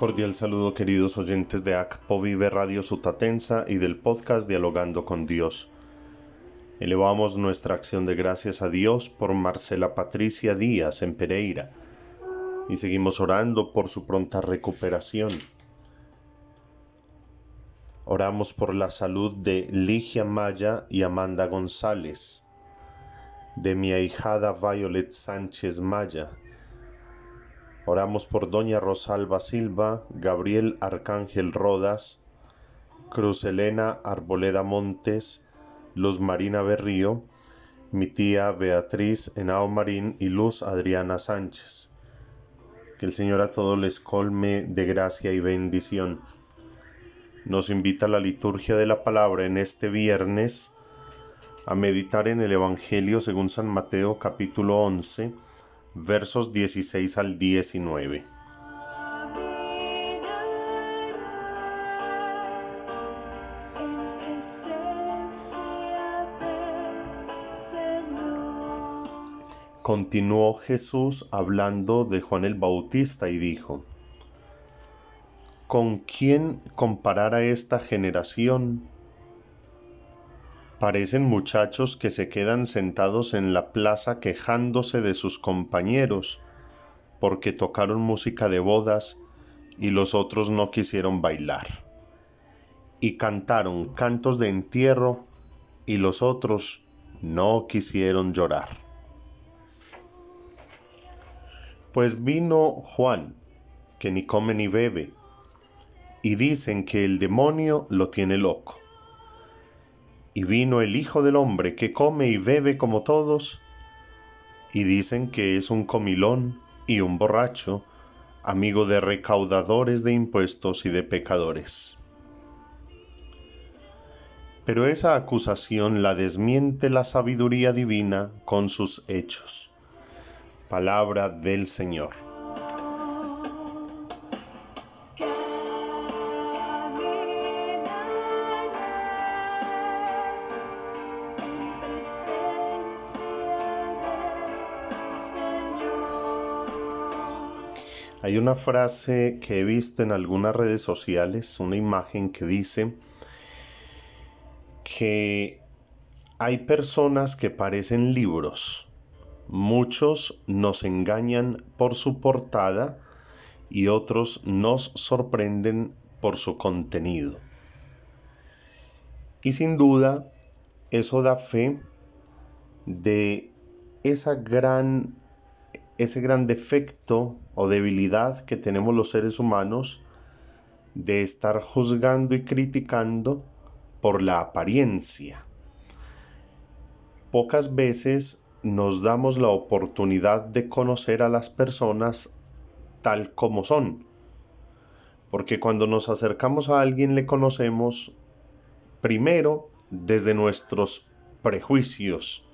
Cordial saludo queridos oyentes de ACPO Vive Radio Sutatensa y del podcast Dialogando con Dios. Elevamos nuestra acción de gracias a Dios por Marcela Patricia Díaz en Pereira y seguimos orando por su pronta recuperación. Oramos por la salud de Ligia Maya y Amanda González, de mi ahijada Violet Sánchez Maya, Oramos por Doña Rosalba Silva, Gabriel Arcángel Rodas, Cruz Elena Arboleda Montes, Luz Marina Berrío, mi tía Beatriz Henao Marín y Luz Adriana Sánchez. Que el Señor a todos les colme de gracia y bendición. Nos invita a la liturgia de la palabra en este viernes a meditar en el Evangelio según San Mateo capítulo 11 versos 16 al 19. Continuó Jesús hablando de Juan el Bautista y dijo, ¿Con quién comparar a esta generación? Parecen muchachos que se quedan sentados en la plaza quejándose de sus compañeros porque tocaron música de bodas y los otros no quisieron bailar. Y cantaron cantos de entierro y los otros no quisieron llorar. Pues vino Juan, que ni come ni bebe, y dicen que el demonio lo tiene loco y vino el Hijo del Hombre que come y bebe como todos, y dicen que es un comilón y un borracho, amigo de recaudadores de impuestos y de pecadores. Pero esa acusación la desmiente la sabiduría divina con sus hechos. Palabra del Señor. Hay una frase que he visto en algunas redes sociales, una imagen que dice que hay personas que parecen libros. Muchos nos engañan por su portada y otros nos sorprenden por su contenido. Y sin duda, eso da fe de esa gran ese gran defecto o debilidad que tenemos los seres humanos de estar juzgando y criticando por la apariencia. Pocas veces nos damos la oportunidad de conocer a las personas tal como son. Porque cuando nos acercamos a alguien le conocemos primero desde nuestros prejuicios,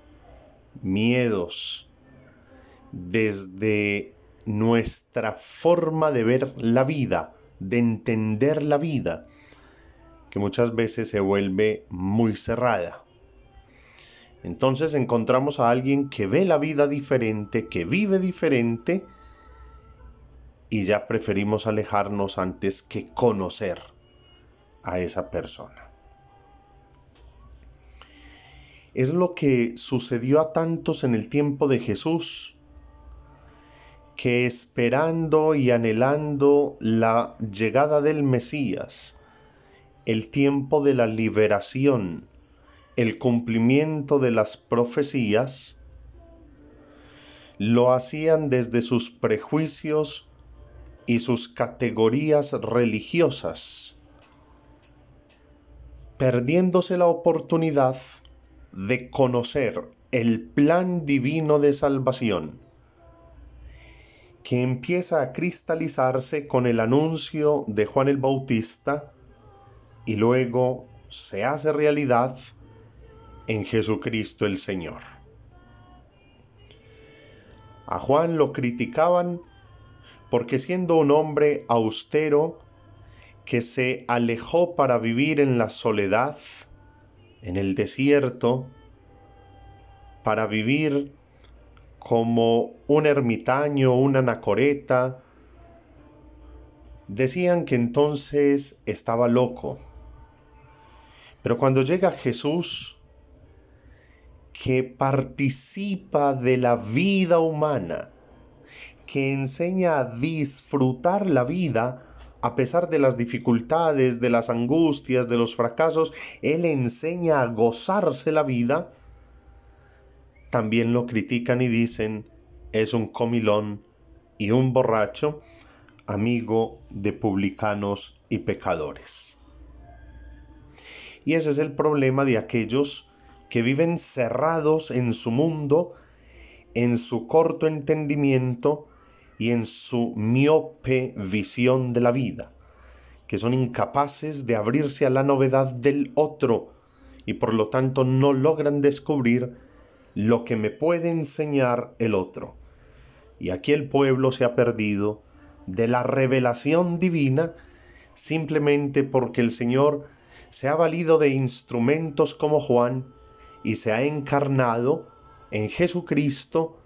miedos, desde nuestra forma de ver la vida, de entender la vida, que muchas veces se vuelve muy cerrada. Entonces encontramos a alguien que ve la vida diferente, que vive diferente, y ya preferimos alejarnos antes que conocer a esa persona. Es lo que sucedió a tantos en el tiempo de Jesús que esperando y anhelando la llegada del Mesías, el tiempo de la liberación, el cumplimiento de las profecías, lo hacían desde sus prejuicios y sus categorías religiosas, perdiéndose la oportunidad de conocer el plan divino de salvación que empieza a cristalizarse con el anuncio de Juan el Bautista y luego se hace realidad en Jesucristo el Señor. A Juan lo criticaban porque siendo un hombre austero que se alejó para vivir en la soledad, en el desierto, para vivir como un ermitaño, una anacoreta, Decían que entonces estaba loco. Pero cuando llega Jesús, que participa de la vida humana, que enseña a disfrutar la vida a pesar de las dificultades, de las angustias, de los fracasos, Él enseña a gozarse la vida, también lo critican y dicen, es un comilón y un borracho, amigo de publicanos y pecadores. Y ese es el problema de aquellos que viven cerrados en su mundo, en su corto entendimiento y en su miope visión de la vida, que son incapaces de abrirse a la novedad del otro y por lo tanto no logran descubrir lo que me puede enseñar el otro. Y aquí el pueblo se ha perdido de la revelación divina simplemente porque el Señor se ha valido de instrumentos como Juan y se ha encarnado en Jesucristo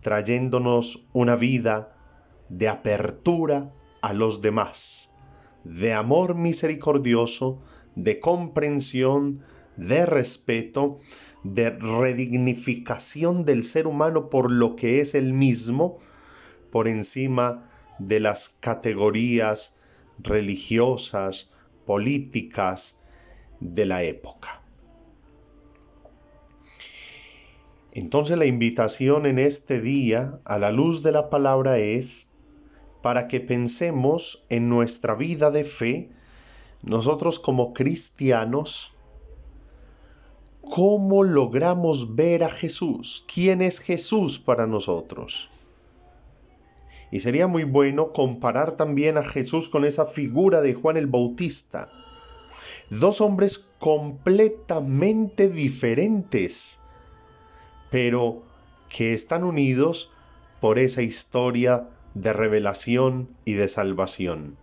trayéndonos una vida de apertura a los demás, de amor misericordioso, de comprensión, de respeto, de redignificación del ser humano por lo que es el mismo, por encima de las categorías religiosas, políticas de la época. Entonces la invitación en este día a la luz de la palabra es para que pensemos en nuestra vida de fe, nosotros como cristianos, cómo logramos ver a Jesús, quién es Jesús para nosotros. Y sería muy bueno comparar también a Jesús con esa figura de Juan el Bautista. Dos hombres completamente diferentes, pero que están unidos por esa historia de revelación y de salvación.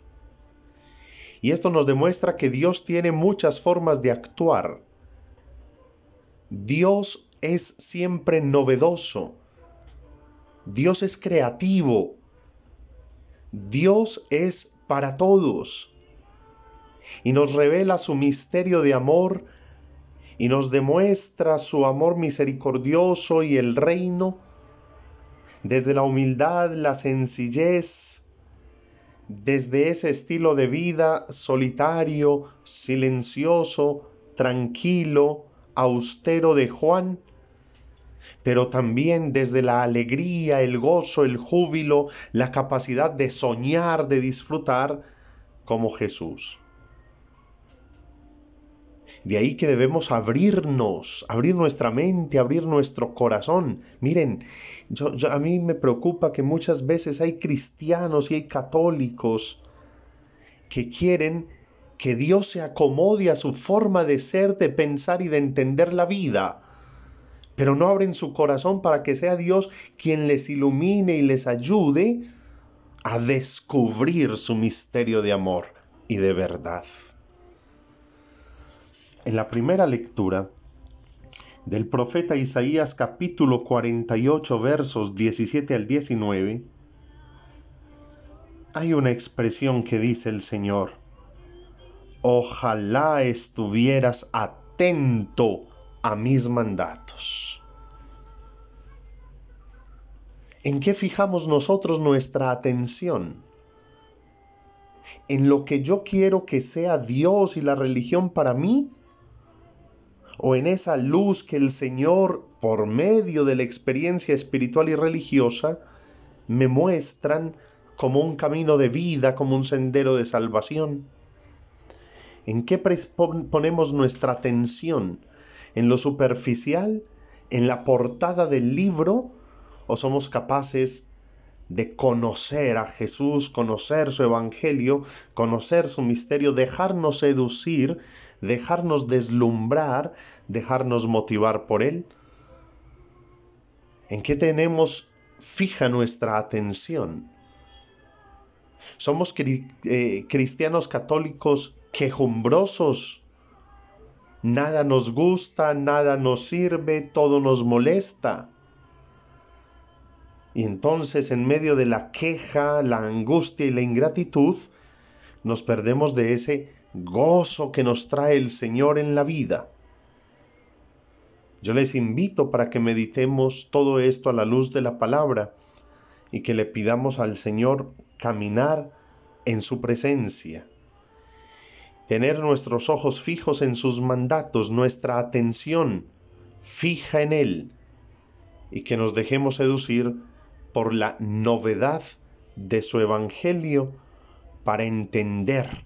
Y esto nos demuestra que Dios tiene muchas formas de actuar. Dios es siempre novedoso. Dios es creativo. Dios es para todos y nos revela su misterio de amor y nos demuestra su amor misericordioso y el reino desde la humildad, la sencillez, desde ese estilo de vida solitario, silencioso, tranquilo, austero de Juan, pero también desde la alegría, el gozo, el júbilo, la capacidad de soñar, de disfrutar como Jesús. De ahí que debemos abrirnos, abrir nuestra mente, abrir nuestro corazón. Miren, yo, a mí me preocupa que muchas veces hay cristianos y hay católicos que quieren que Dios se acomode a su forma de ser, de pensar y de entender la vida pero no abren su corazón para que sea Dios quien les ilumine y les ayude a descubrir su misterio de amor y de verdad. En la primera lectura del profeta Isaías capítulo 48 versos 17 al 19, hay una expresión que dice el Señor, ojalá estuvieras atento a mis mandatos. ¿En qué fijamos nosotros nuestra atención? ¿En lo que yo quiero que sea Dios y la religión para mí? ¿O en esa luz que el Señor, por medio de la experiencia espiritual y religiosa, me muestran como un camino de vida, como un sendero de salvación? ¿En qué ponemos nuestra atención? en lo superficial, en la portada del libro, o somos capaces de conocer a Jesús, conocer su evangelio, conocer su misterio, dejarnos seducir, dejarnos deslumbrar, dejarnos motivar por él? ¿En qué tenemos fija nuestra atención? ¿Somos eh, cristianos católicos quejumbrosos Nada nos gusta, nada nos sirve, todo nos molesta. Y entonces en medio de la queja, la angustia y la ingratitud, nos perdemos de ese gozo que nos trae el Señor en la vida. Yo les invito para que meditemos todo esto a la luz de la palabra y que le pidamos al Señor caminar en su presencia, tener nuestros ojos fijos en sus mandatos, nuestra atención fija en Él y que nos dejemos seducir por la novedad de su Evangelio para entender,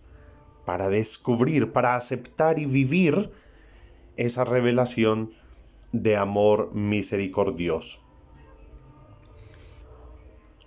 para descubrir, para aceptar y vivir esa revelación de amor misericordioso.